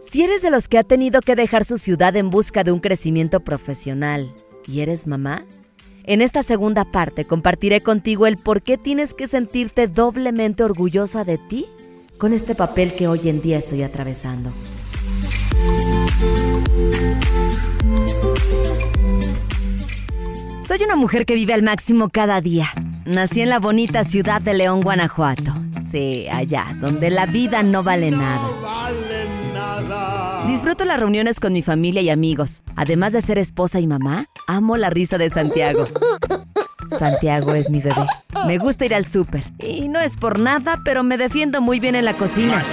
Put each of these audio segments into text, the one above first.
Si eres de los que ha tenido que dejar su ciudad en busca de un crecimiento profesional y eres mamá, en esta segunda parte compartiré contigo el por qué tienes que sentirte doblemente orgullosa de ti con este papel que hoy en día estoy atravesando. Soy una mujer que vive al máximo cada día. Nací en la bonita ciudad de León, Guanajuato. Sí, allá, donde la vida no vale nada. Disfruto las reuniones con mi familia y amigos. Además de ser esposa y mamá, amo la risa de Santiago. Santiago es mi bebé. Me gusta ir al súper. Y no es por nada, pero me defiendo muy bien en la cocina.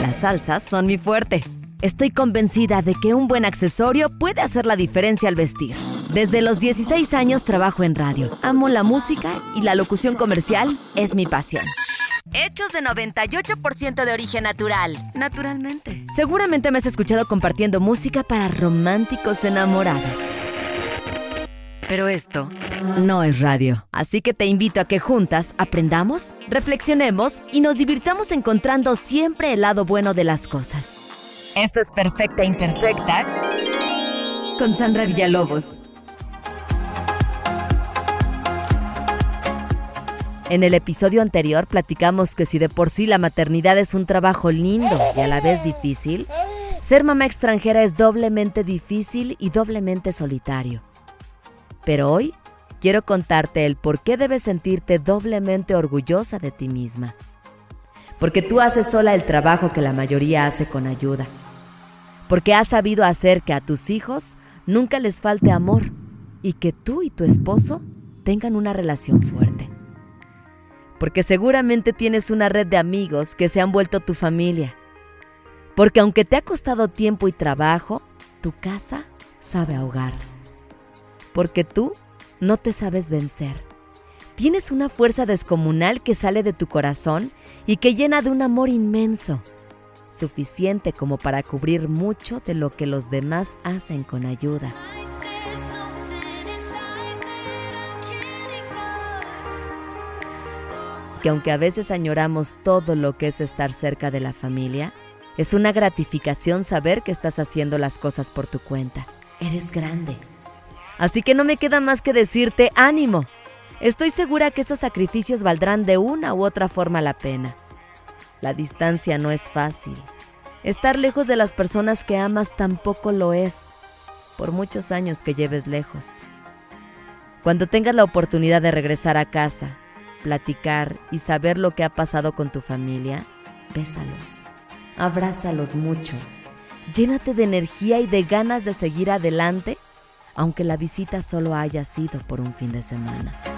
Las salsas son mi fuerte. Estoy convencida de que un buen accesorio puede hacer la diferencia al vestir. Desde los 16 años trabajo en radio. Amo la música y la locución comercial es mi pasión. Hechos de 98% de origen natural. Naturalmente. Seguramente me has escuchado compartiendo música para románticos enamorados. Pero esto no es radio. Así que te invito a que juntas aprendamos, reflexionemos y nos divirtamos encontrando siempre el lado bueno de las cosas. Esto es Perfecta Imperfecta con Sandra Villalobos. En el episodio anterior platicamos que si de por sí la maternidad es un trabajo lindo y a la vez difícil, ser mamá extranjera es doblemente difícil y doblemente solitario. Pero hoy quiero contarte el por qué debes sentirte doblemente orgullosa de ti misma. Porque tú haces sola el trabajo que la mayoría hace con ayuda. Porque has sabido hacer que a tus hijos nunca les falte amor y que tú y tu esposo tengan una relación fuerte porque seguramente tienes una red de amigos que se han vuelto tu familia. Porque aunque te ha costado tiempo y trabajo, tu casa sabe ahogar. Porque tú no te sabes vencer. Tienes una fuerza descomunal que sale de tu corazón y que llena de un amor inmenso, suficiente como para cubrir mucho de lo que los demás hacen con ayuda. Que aunque a veces añoramos todo lo que es estar cerca de la familia, es una gratificación saber que estás haciendo las cosas por tu cuenta. Eres grande. Así que no me queda más que decirte ánimo. Estoy segura que esos sacrificios valdrán de una u otra forma la pena. La distancia no es fácil. Estar lejos de las personas que amas tampoco lo es, por muchos años que lleves lejos. Cuando tengas la oportunidad de regresar a casa, platicar y saber lo que ha pasado con tu familia, bésalos, abrázalos mucho, llénate de energía y de ganas de seguir adelante, aunque la visita solo haya sido por un fin de semana.